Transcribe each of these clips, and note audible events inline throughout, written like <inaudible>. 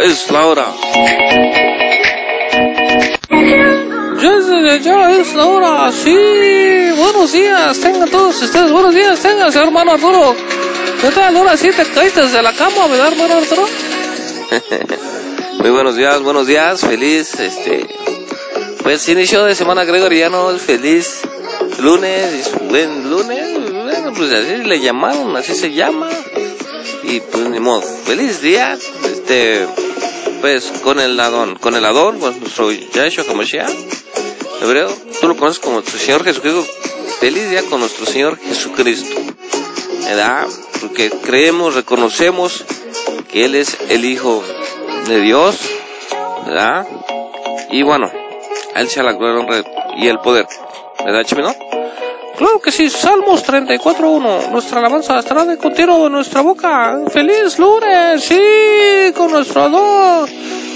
Es la hora. Ya, es la hora, sí. Buenos días, tengan todos ustedes. Buenos días, tengan, hermano Arturo. ¿Qué tal? Ahora sí te caíste de la cama, ¿verdad, hermano Arturo? <laughs> Muy buenos días, buenos días. Feliz, este. Pues inicio de semana gregoriano, feliz lunes, buen lunes. Bueno, pues así le llamaron, así se llama. Y pues ni modo. Feliz día, este. Pues con el Adón, con el Adón, pues nuestro Yahshua Hamashiach, hebreo, tú lo conoces como tu Señor Jesucristo. Feliz día con nuestro Señor Jesucristo. ¿Verdad? Porque creemos, reconocemos que Él es el Hijo de Dios, ¿verdad? Y bueno, a Él sea la gloria y el poder, ¿verdad, Chimino? Claro que sí, Salmos 34.1. Nuestra alabanza estará de continuo en nuestra boca. ¡Feliz lunes! Sí, con nuestro Adón.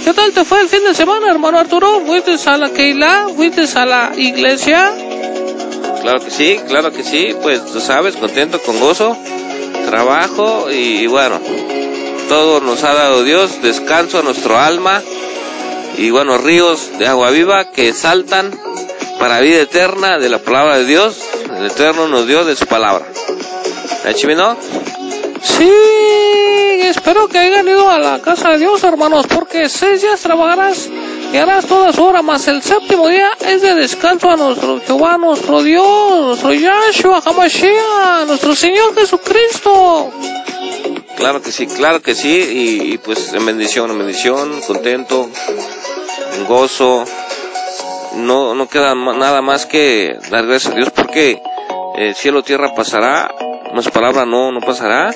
¿Qué tal te fue el fin de semana, hermano Arturo? ¿Fuiste a la Keila? ¿Fuiste a la iglesia? Claro que sí, claro que sí. Pues tú sabes, contento, con gozo, trabajo y, y bueno, todo nos ha dado Dios, descanso a nuestro alma y bueno, ríos de agua viva que saltan para vida eterna de la palabra de Dios. El Eterno nos dio de su palabra. ¿Eh, Chimino? Sí, espero que hayan ido a la casa de Dios, hermanos, porque seis días trabajarás y harás toda su hora, más el séptimo día es de descanso a nuestro Jehová, nuestro Dios, nuestro Yahshua, Hamashiach, nuestro Señor Jesucristo. Claro que sí, claro que sí, y, y pues en bendición, en bendición, contento, en gozo. No, no queda nada más que dar gracias a Dios porque eh, cielo tierra pasará, nuestra palabra no, no pasará.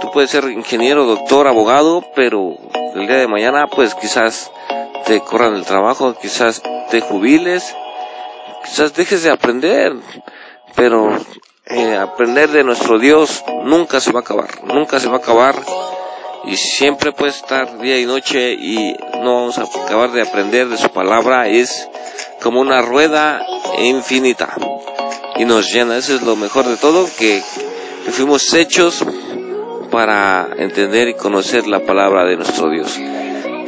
Tú puedes ser ingeniero, doctor, abogado, pero el día de mañana pues quizás te corran el trabajo, quizás te jubiles, quizás dejes de aprender, pero eh, aprender de nuestro Dios nunca se va a acabar, nunca se va a acabar. Y siempre puede estar día y noche y no vamos a acabar de aprender de su palabra, es como una rueda infinita y nos llena, eso es lo mejor de todo, que, fuimos hechos para entender y conocer la palabra de nuestro Dios.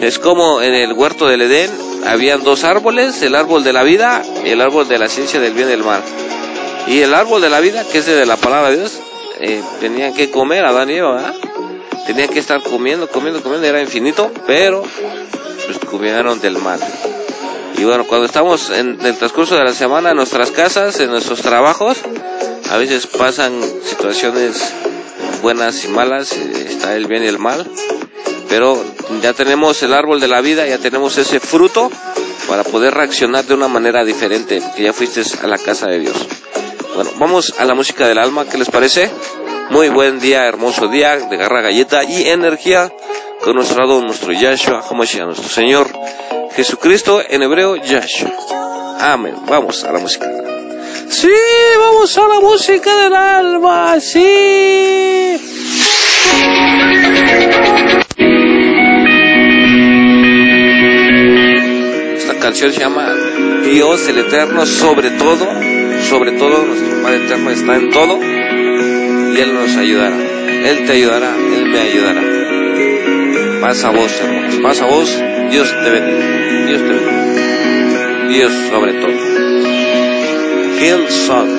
Es como en el huerto del Edén, habían dos árboles, el árbol de la vida y el árbol de la ciencia del bien y del mal. Y el árbol de la vida, que es de la palabra de Dios, eh, tenían que comer, Adán y Eva, ¿verdad? Tenían que estar comiendo, comiendo, comiendo, era infinito, pero pues, comieron del mal. Y bueno, cuando estamos en el transcurso de la semana en nuestras casas, en nuestros trabajos, a veces pasan situaciones buenas y malas, está el bien y el mal, pero ya tenemos el árbol de la vida, ya tenemos ese fruto para poder reaccionar de una manera diferente, porque ya fuiste a la casa de Dios. Bueno, vamos a la música del alma, ¿qué les parece? Muy buen día, hermoso día de garra galleta y energía con nuestro lado, nuestro Yahshua nuestro Señor Jesucristo, en hebreo Yahshua. Amén. Vamos a la música. Sí, vamos a la música del alma, sí. Esta canción se llama Dios el Eterno sobre todo, sobre todo nuestro Padre Eterno está en todo y Él nos ayudará. Él te ayudará, Él me ayudará. Pasa vos, hermanos, pasa vos, Dios te bendiga, Dios te bendiga. Dios sobre todo. Hillsong.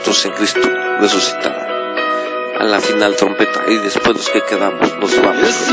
Muertos en Cristo resucitarán a la final trompeta y después los que quedamos nos vamos.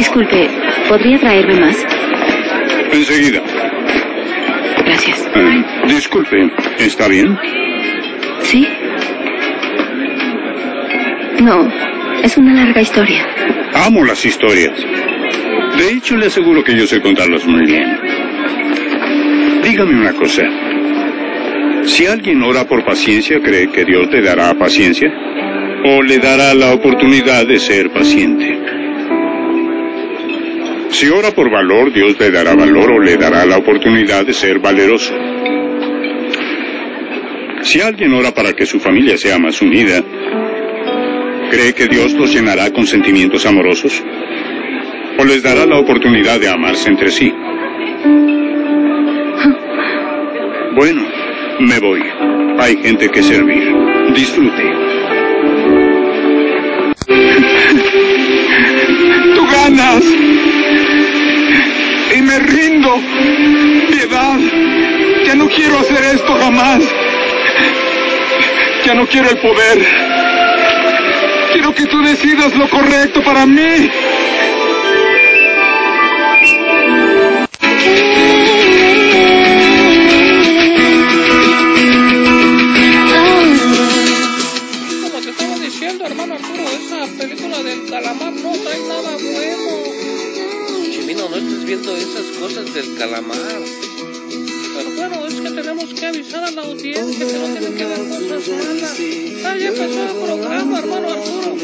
Disculpe, ¿podría traerme más? Enseguida. Gracias. Eh, disculpe, ¿está bien? ¿Sí? No, es una larga historia. Amo las historias. De hecho, le aseguro que yo sé contarlas muy bien. Dígame una cosa. Si alguien ora por paciencia, ¿cree que Dios le dará paciencia? ¿O le dará la oportunidad de ser paciente? Si ora por valor, Dios le dará valor o le dará la oportunidad de ser valeroso. Si alguien ora para que su familia sea más unida, ¿cree que Dios los llenará con sentimientos amorosos? ¿O les dará la oportunidad de amarse entre sí? Bueno, me voy. Hay gente que servir. Disfrute. Rindo. Piedad. Ya no quiero hacer esto jamás. Ya no quiero el poder. Quiero que tú decidas lo correcto para mí. Calamar. Pero bueno, que tenemos que avisar a la audiencia que no tienen que ver cosas malas. Ah, ya empezó el programa, hermano Arturo.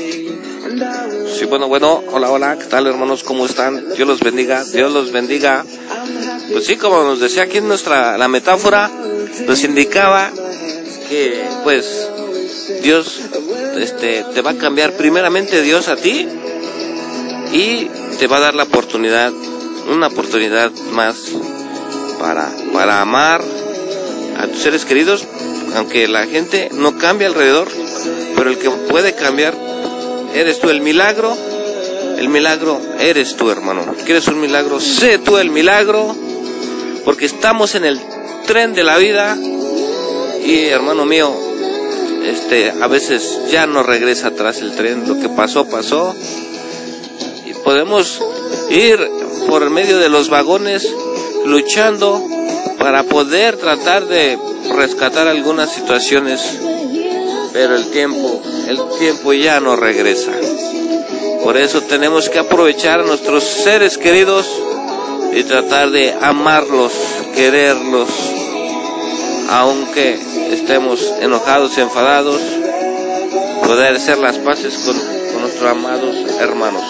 Sí, bueno, bueno, hola, hola, ¿qué tal hermanos? ¿Cómo están? Dios los bendiga, Dios los bendiga. Pues sí, como nos decía aquí en nuestra, la metáfora, nos indicaba que, pues, Dios, este, te va a cambiar primeramente Dios a ti y te va a dar la oportunidad, una oportunidad más para, para amar a tus seres queridos, aunque la gente no cambia alrededor, pero el que puede cambiar eres tú el milagro, el milagro eres tú, hermano. ¿Quieres un milagro? Sé tú el milagro, porque estamos en el tren de la vida y, hermano mío, este, a veces ya no regresa atrás el tren, lo que pasó, pasó, y podemos ir por medio de los vagones luchando para poder tratar de rescatar algunas situaciones, pero el tiempo, el tiempo ya no regresa. Por eso tenemos que aprovechar a nuestros seres queridos y tratar de amarlos, quererlos, aunque estemos enojados y enfadados, poder hacer las paces con, con nuestros amados hermanos.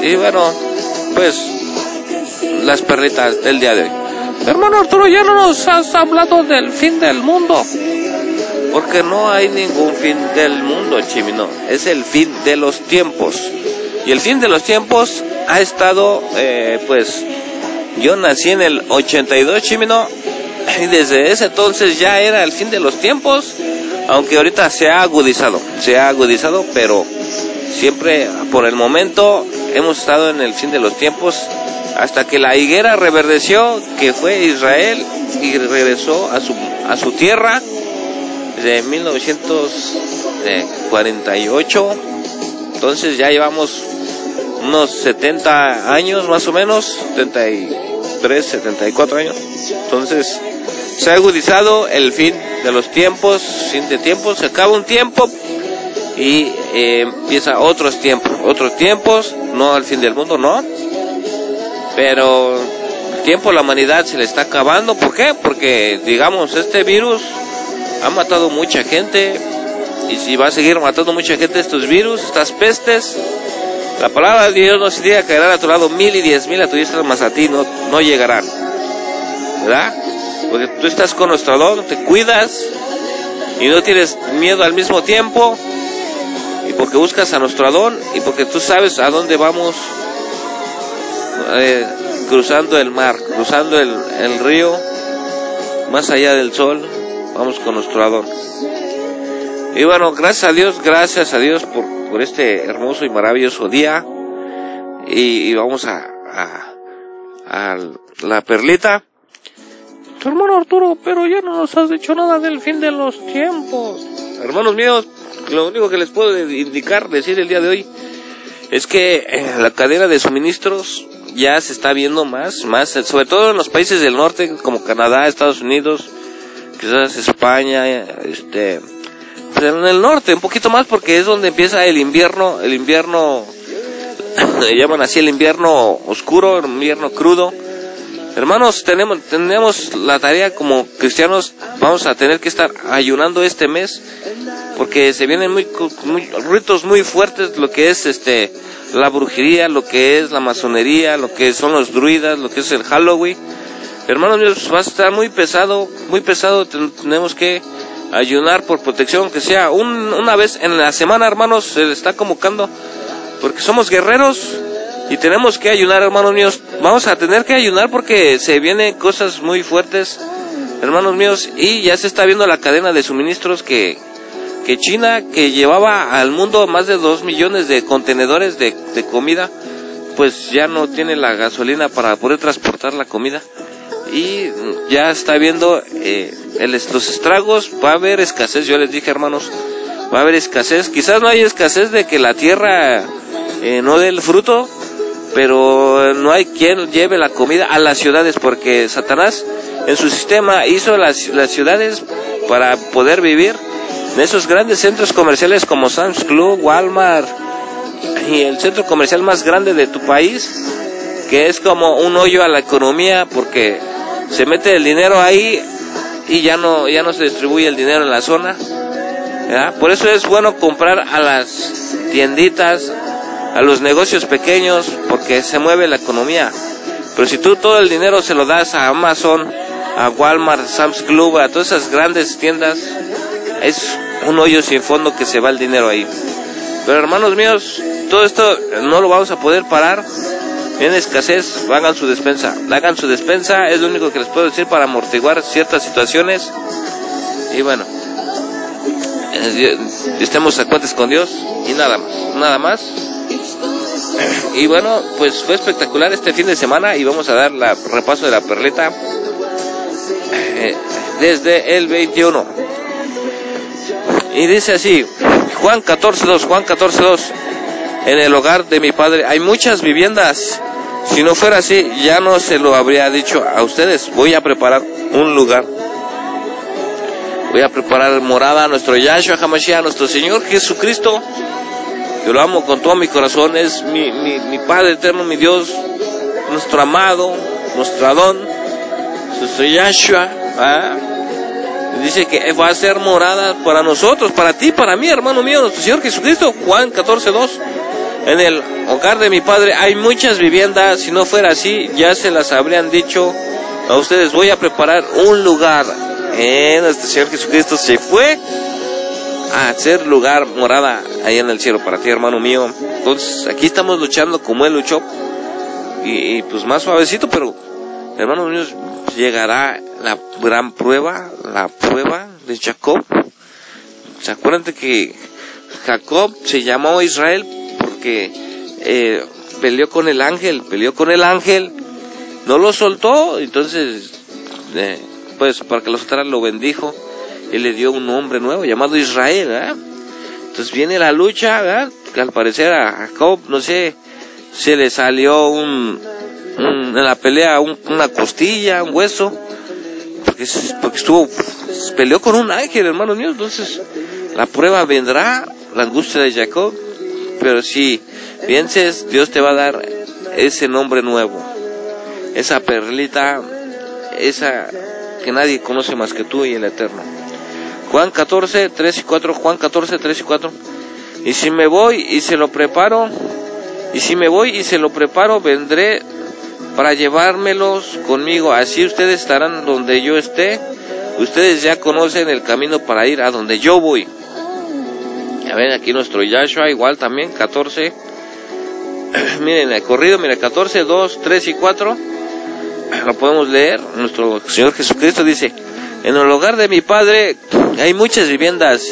Y bueno, pues las perlitas del día de hoy. Hermano Arturo, ya no nos has hablado del fin del mundo. Porque no hay ningún fin del mundo, Chimino. Es el fin de los tiempos. Y el fin de los tiempos ha estado, eh, pues, yo nací en el 82, Chimino. Y desde ese entonces ya era el fin de los tiempos. Aunque ahorita se ha agudizado. Se ha agudizado, pero siempre, por el momento, hemos estado en el fin de los tiempos. Hasta que la higuera reverdeció, que fue Israel, y regresó a su, a su tierra de 1948. Entonces ya llevamos unos 70 años más o menos, 73, 74 años. Entonces se ha agudizado el fin de los tiempos, fin de tiempos, se acaba un tiempo y eh, empieza otros tiempos, otros tiempos, no al fin del mundo, no. Pero el tiempo, la humanidad se le está acabando. ¿Por qué? Porque, digamos, este virus ha matado mucha gente y si va a seguir matando mucha gente estos virus, estas pestes, la palabra de Dios nos diga que caerán a tu lado mil y diez mil a tu diestra, más a ti no, no llegarán. ¿Verdad? Porque tú estás con nuestro don, te cuidas y no tienes miedo al mismo tiempo y porque buscas a nuestro don y porque tú sabes a dónde vamos eh, cruzando el mar, cruzando el, el río, más allá del sol, vamos con nuestro Adón. Y bueno, gracias a Dios, gracias a Dios por, por este hermoso y maravilloso día. Y, y vamos a, a, a la perlita. Tu hermano Arturo, pero ya no nos has dicho nada del fin de los tiempos. Hermanos míos, lo único que les puedo indicar, decir el día de hoy, es que eh, la cadena de suministros ya se está viendo más, más, sobre todo en los países del norte como Canadá, Estados Unidos, quizás España, este, pues en el norte un poquito más porque es donde empieza el invierno, el invierno, <coughs> le llaman así el invierno oscuro, el invierno crudo. Hermanos, tenemos, tenemos la tarea como cristianos, vamos a tener que estar ayunando este mes porque se vienen muy, muy ritos muy fuertes, lo que es este la brujería, lo que es la masonería, lo que son los druidas, lo que es el Halloween. Hermanos míos, va a estar muy pesado, muy pesado, tenemos que ayunar por protección, que sea un, una vez en la semana, hermanos, se le está convocando, porque somos guerreros y tenemos que ayunar, hermanos míos. Vamos a tener que ayunar porque se vienen cosas muy fuertes, hermanos míos, y ya se está viendo la cadena de suministros que, que China, que llevaba al mundo más de dos millones de contenedores de, de comida, pues ya no tiene la gasolina para poder transportar la comida. Y ya está viendo eh, el, los estragos, va a haber escasez, yo les dije hermanos, va a haber escasez, quizás no hay escasez de que la tierra eh, no dé el fruto, pero no hay quien lleve la comida a las ciudades porque Satanás en su sistema hizo las, las ciudades para poder vivir en esos grandes centros comerciales como Sam's Club, Walmart y el centro comercial más grande de tu país, que es como un hoyo a la economía porque se mete el dinero ahí y ya no, ya no se distribuye el dinero en la zona. Por eso es bueno comprar a las tienditas, a los negocios pequeños, porque se mueve la economía. Pero si tú todo el dinero se lo das a Amazon, a Walmart, Sam's Club, a todas esas grandes tiendas, es un hoyo sin fondo que se va el dinero ahí. Pero hermanos míos, todo esto no lo vamos a poder parar. Viene escasez, hagan su despensa. Hagan su despensa, es lo único que les puedo decir para amortiguar ciertas situaciones. Y bueno, eh, estemos a con Dios y nada más, nada más. Y bueno, pues fue espectacular este fin de semana y vamos a dar la repaso de la perlita eh, desde el 21. Y dice así, Juan 14.2, Juan 14.2, en el hogar de mi padre hay muchas viviendas. Si no fuera así, ya no se lo habría dicho a ustedes. Voy a preparar un lugar. Voy a preparar morada a nuestro Yahshua Hamashiach, a nuestro Señor Jesucristo. Yo lo amo con todo mi corazón. Es mi, Padre eterno, mi Dios, nuestro amado, nuestro Adón, nuestro Yahshua. ¿ah? Dice que va a ser morada para nosotros, para ti, para mí, hermano mío, nuestro Señor Jesucristo. Juan 14.2. En el hogar de mi padre hay muchas viviendas. Si no fuera así, ya se las habrían dicho a ustedes. Voy a preparar un lugar. Eh, nuestro Señor Jesucristo se fue a hacer lugar morada allá en el cielo para ti, hermano mío. Entonces, aquí estamos luchando como Él luchó. Y, pues más suavecito, pero hermanos míos, llegará la gran prueba, la prueba de Jacob. ¿Se acuerdan de que Jacob se llamó Israel porque eh, peleó con el ángel, peleó con el ángel, no lo soltó, entonces, eh, pues para que lo soltara lo bendijo y le dio un nombre nuevo llamado Israel. Entonces viene la lucha, que al parecer a Jacob, no sé, se le salió un, en la pelea un- una costilla, un hueso, porque, porque estuvo, peleó con un ángel, hermanos míos, entonces la prueba vendrá, la angustia de Jacob, pero si pienses, Dios te va a dar ese nombre nuevo, esa perlita, esa que nadie conoce más que tú y el Eterno. Juan 14, 3 y 4, Juan 14, 3 y 4. Y si me voy y se lo preparo, y si me voy y se lo preparo, vendré para llevármelos conmigo. Así ustedes estarán donde yo esté. Ustedes ya conocen el camino para ir a donde yo voy. Ya ven aquí nuestro Yahshua, igual también, 14. <clears throat> Miren, el corrido, mira, 14, 2, 3 y 4. Lo podemos leer. Nuestro Señor Jesucristo dice, en el hogar de mi Padre hay muchas viviendas.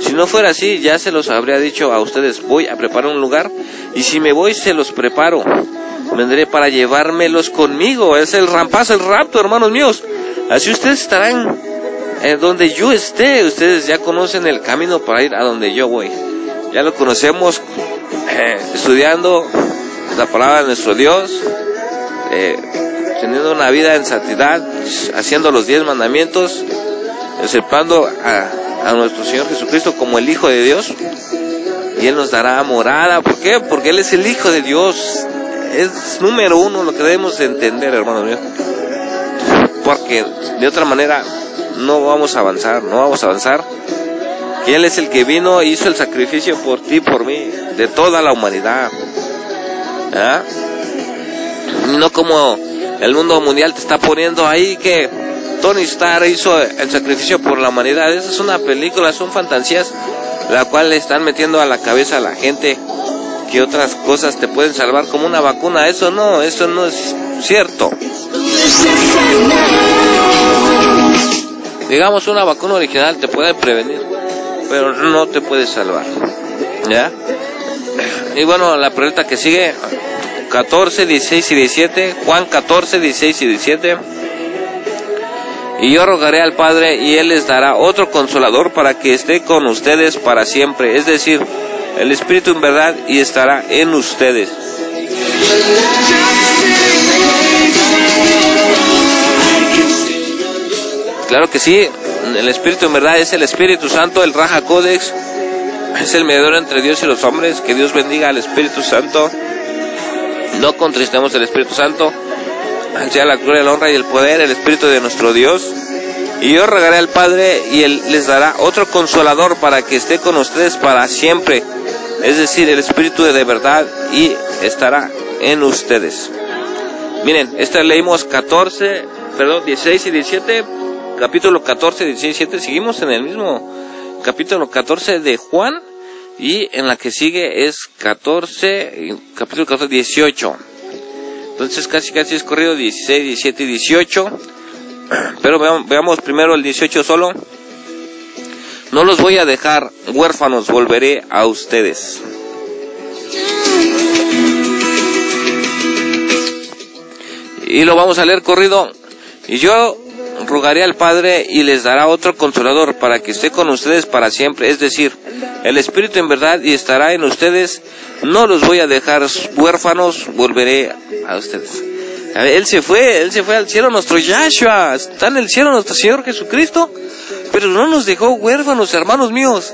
Si no fuera así, ya se los habría dicho a ustedes, voy a preparar un lugar y si me voy se los preparo. Vendré para llevármelos conmigo. Es el rampazo, el rapto, hermanos míos. Así ustedes estarán en donde yo esté. Ustedes ya conocen el camino para ir a donde yo voy. Ya lo conocemos eh, estudiando la palabra de nuestro Dios, eh, teniendo una vida en santidad, haciendo los diez mandamientos, aceptando a, a nuestro Señor Jesucristo como el Hijo de Dios. Y Él nos dará morada. ¿Por qué? Porque Él es el Hijo de Dios. Es número uno lo que debemos entender, hermanos míos. Porque de otra manera no vamos a avanzar, no vamos a avanzar. Él es el que vino e hizo el sacrificio por ti, por mí, de toda la humanidad. ¿Ah? No como el mundo mundial te está poniendo ahí que Tony Stark hizo el sacrificio por la humanidad. Esa es una película, son fantasías, la cual le están metiendo a la cabeza a la gente que otras cosas te pueden salvar como una vacuna. Eso no, eso no es cierto. Digamos, una vacuna original te puede prevenir, pero no te puede salvar. ¿Ya? Y bueno, la pregunta que sigue, 14, 16 y 17, Juan 14, 16 y 17. Y yo rogaré al Padre y Él les dará otro consolador para que esté con ustedes para siempre, es decir, el Espíritu en verdad y estará en ustedes. Claro que sí, el Espíritu en verdad es el Espíritu Santo, el Raja Codex, es el mediador entre Dios y los hombres. Que Dios bendiga al Espíritu Santo. No contristemos el Espíritu Santo. Sea la gloria, la honra y el poder, el Espíritu de nuestro Dios. Y yo rogaré al Padre y Él les dará otro consolador para que esté con ustedes para siempre. Es decir, el Espíritu de verdad y estará en ustedes. Miren, esta leímos 14, perdón, 16 y 17, capítulo 14, 16 y 17. Seguimos en el mismo capítulo 14 de Juan y en la que sigue es 14, capítulo 14, 18. Entonces casi casi es corrido 16, 17 y 18. <clears throat> Pero veamos, veamos primero el 18 solo. No los voy a dejar huérfanos, volveré a ustedes. Y lo vamos a leer corrido. Y yo rogaré al Padre y les dará otro consolador para que esté con ustedes para siempre. Es decir, el Espíritu en verdad y estará en ustedes. No los voy a dejar huérfanos, volveré a ustedes. Él se fue, Él se fue al cielo, nuestro Yahshua. Está en el cielo nuestro Señor Jesucristo. Pero no nos dejó huérfanos, hermanos míos.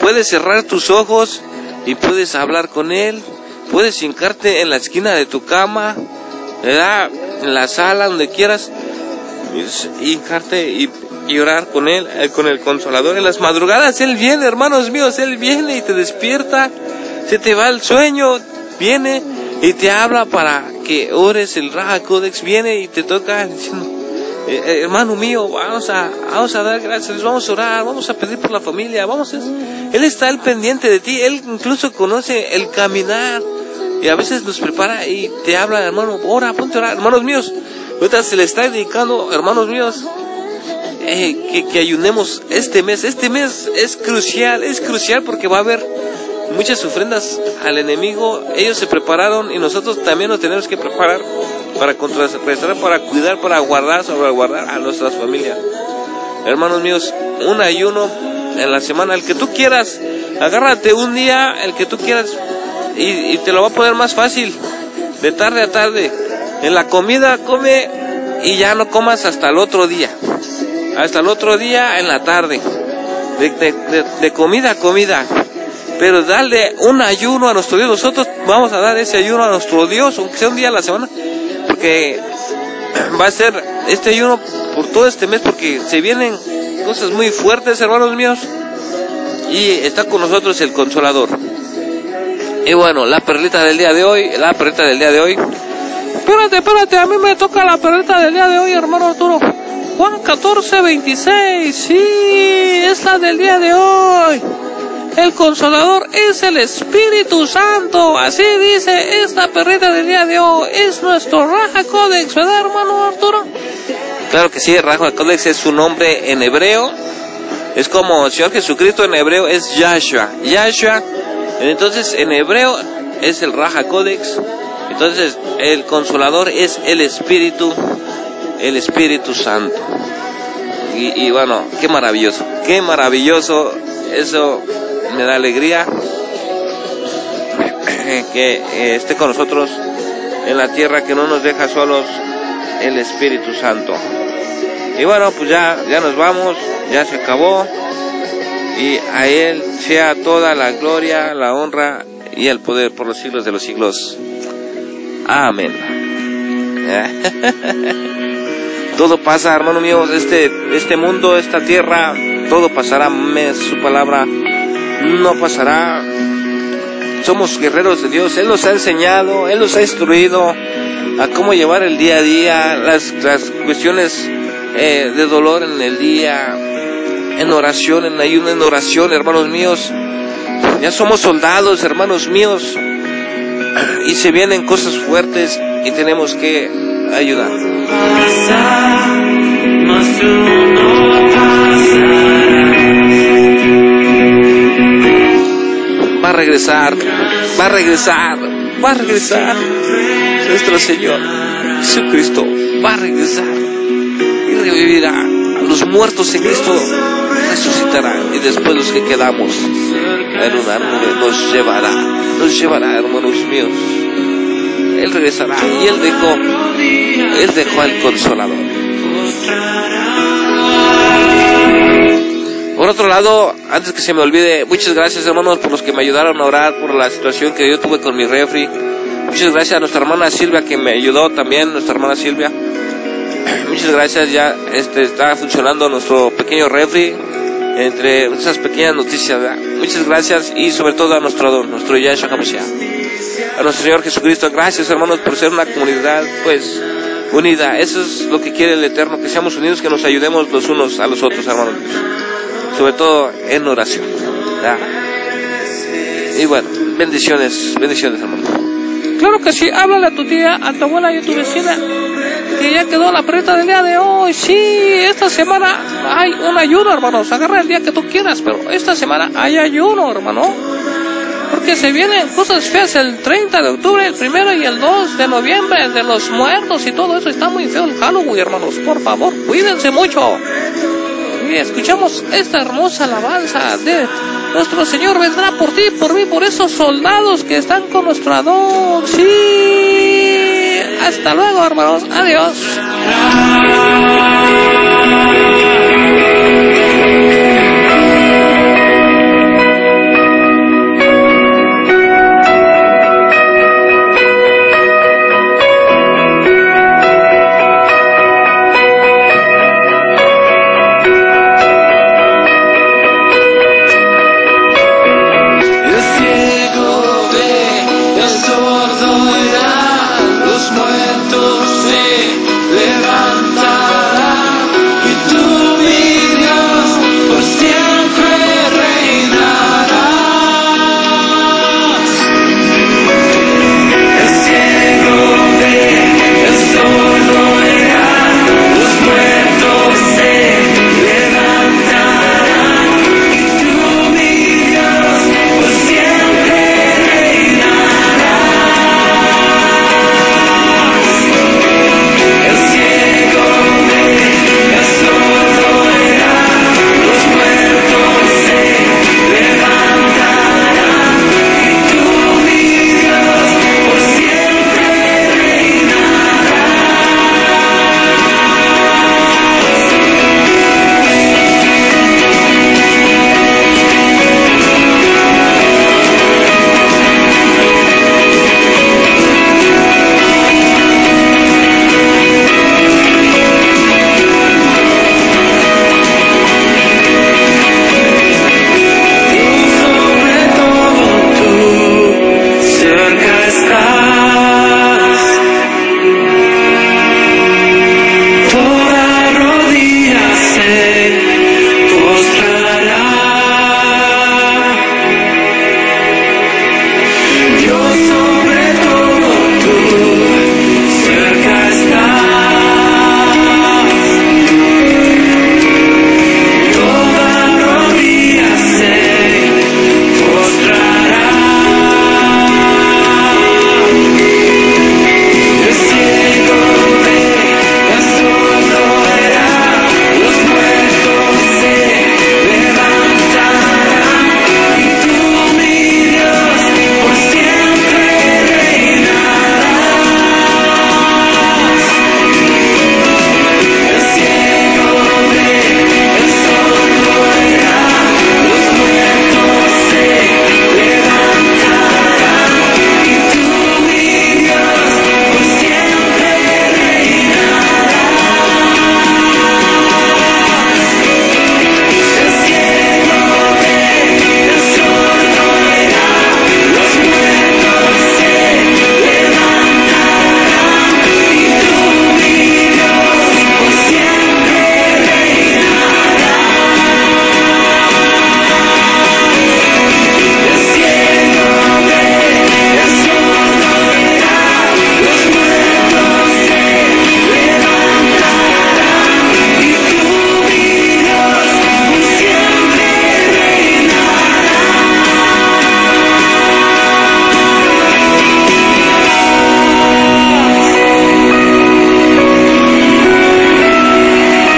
Puedes cerrar tus ojos y puedes hablar con Él. Puedes hincarte en la esquina de tu cama, en la sala, donde quieras. Hincarte y, y con Él, eh, con el Consolador. En las madrugadas Él viene, hermanos míos, Él viene y te despierta. Se te va el sueño, viene y te habla para que ores. El Raja Codex viene y te toca <laughs> diciendo, eh, eh, hermano mío, vamos a, vamos a dar gracias, vamos a orar, vamos a pedir por la familia, vamos a... Él está al pendiente de ti, Él incluso conoce el caminar y a veces nos prepara y te habla, hermano, ora, ponte a orar, hermanos míos, ahorita se le está dedicando, hermanos míos, eh, que, ayunemos este mes, este mes es crucial, es crucial porque va a haber muchas ofrendas al enemigo, ellos se prepararon y nosotros también nos tenemos que preparar para contrarrestar, para cuidar, para guardar, salvaguardar a nuestras familias. Hermanos míos, un ayuno en la semana, el que tú quieras, agárrate un día, el que tú quieras, y, y te lo va a poner más fácil, de tarde a tarde. En la comida come y ya no comas hasta el otro día, hasta el otro día en la tarde, de, comida a comida pero darle un ayuno a nuestro Dios. Nosotros vamos a dar ese ayuno a nuestro Dios, aunque sea un día a la semana, porque <clears throat> va a ser este ayuno por todo este mes, porque se vienen cosas muy fuertes, hermanos míos, y está con nosotros el Consolador. Y bueno, la perlita del día de hoy, la perlita del día de hoy. Espérate, espérate, a mí me toca la perrita del día de hoy, hermano Arturo. Juan 14, 26, sí, es la del día de hoy. El consolador es el Espíritu Santo, así dice esta perrita del día de hoy. Es nuestro Raja Codex, ¿verdad, hermano Arturo? Claro que sí, Raja Codex es su nombre en hebreo. Es como Señor Jesucristo en hebreo es Yahshua. Yahshua, entonces en hebreo es el Raja Codex. Entonces el consolador es el Espíritu, el Espíritu Santo. Y, bueno, qué maravilloso, qué maravilloso. Eso me da alegría <coughs> que eh, esté con nosotros en la tierra, que no nos deja solos el Espíritu Santo. Y bueno, pues ya, ya nos vamos, ya se acabó. Y a Él sea toda la gloria, la honra y el poder por los siglos de los siglos. Amén. <laughs> todo pasa, hermano mío, este, este mundo, esta tierra, todo pasará, su palabra no pasará. Somos guerreros de Dios, Él nos ha enseñado, Él nos ha instruido a cómo llevar el día a día, las, las cuestiones eh, de dolor en el día, en oración, en ayuno, en oración, hermanos míos. Ya somos soldados, hermanos míos, y se vienen cosas fuertes y tenemos que ayudar. Va a regresar, va a regresar, va a regresar. Nuestro Señor Jesucristo va a regresar y revivirá los muertos en Cristo, resucitará y después los que quedamos en una nube nos llevará, nos llevará, hermanos míos. Él regresará y Él dejó, Él dejó al consolador. Por otro lado, antes que se me olvide, muchas gracias hermanos por los que me ayudaron a orar por la situación que yo tuve con mi refri. Muchas gracias a nuestra hermana Silvia que me ayudó también, nuestra hermana Silvia. Muchas gracias, ya este está funcionando nuestro pequeño refri entre esas pequeñas noticias. Muchas gracias y sobre todo a nuestro don, nuestro Yahshua HaMashiach. A nuestro Señor Jesucristo, gracias hermanos por ser una comunidad pues unida. Eso es lo que quiere el Eterno, que seamos unidos, que nos ayudemos los unos a los otros hermanos. Sobre todo en oración. Y bueno, bendiciones, bendiciones hermanos. Claro que sí, háblale a tu tía, a tu abuela y a tu vecina, que ya quedó la preta del día de hoy. Sí, esta semana hay un ayuno, hermanos. Agarra el día que tú quieras, pero esta semana hay ayuno, hermano. Porque se vienen cosas feas el 30 de octubre, el primero y el 2 de noviembre, de los muertos y todo eso. Está muy feo el Halloween, hermanos. Por favor, cuídense mucho. Escuchamos esta hermosa alabanza de nuestro Señor vendrá por ti, por mí, por esos soldados que están con nuestro Adón. Sí. Hasta luego, hermanos. Adiós.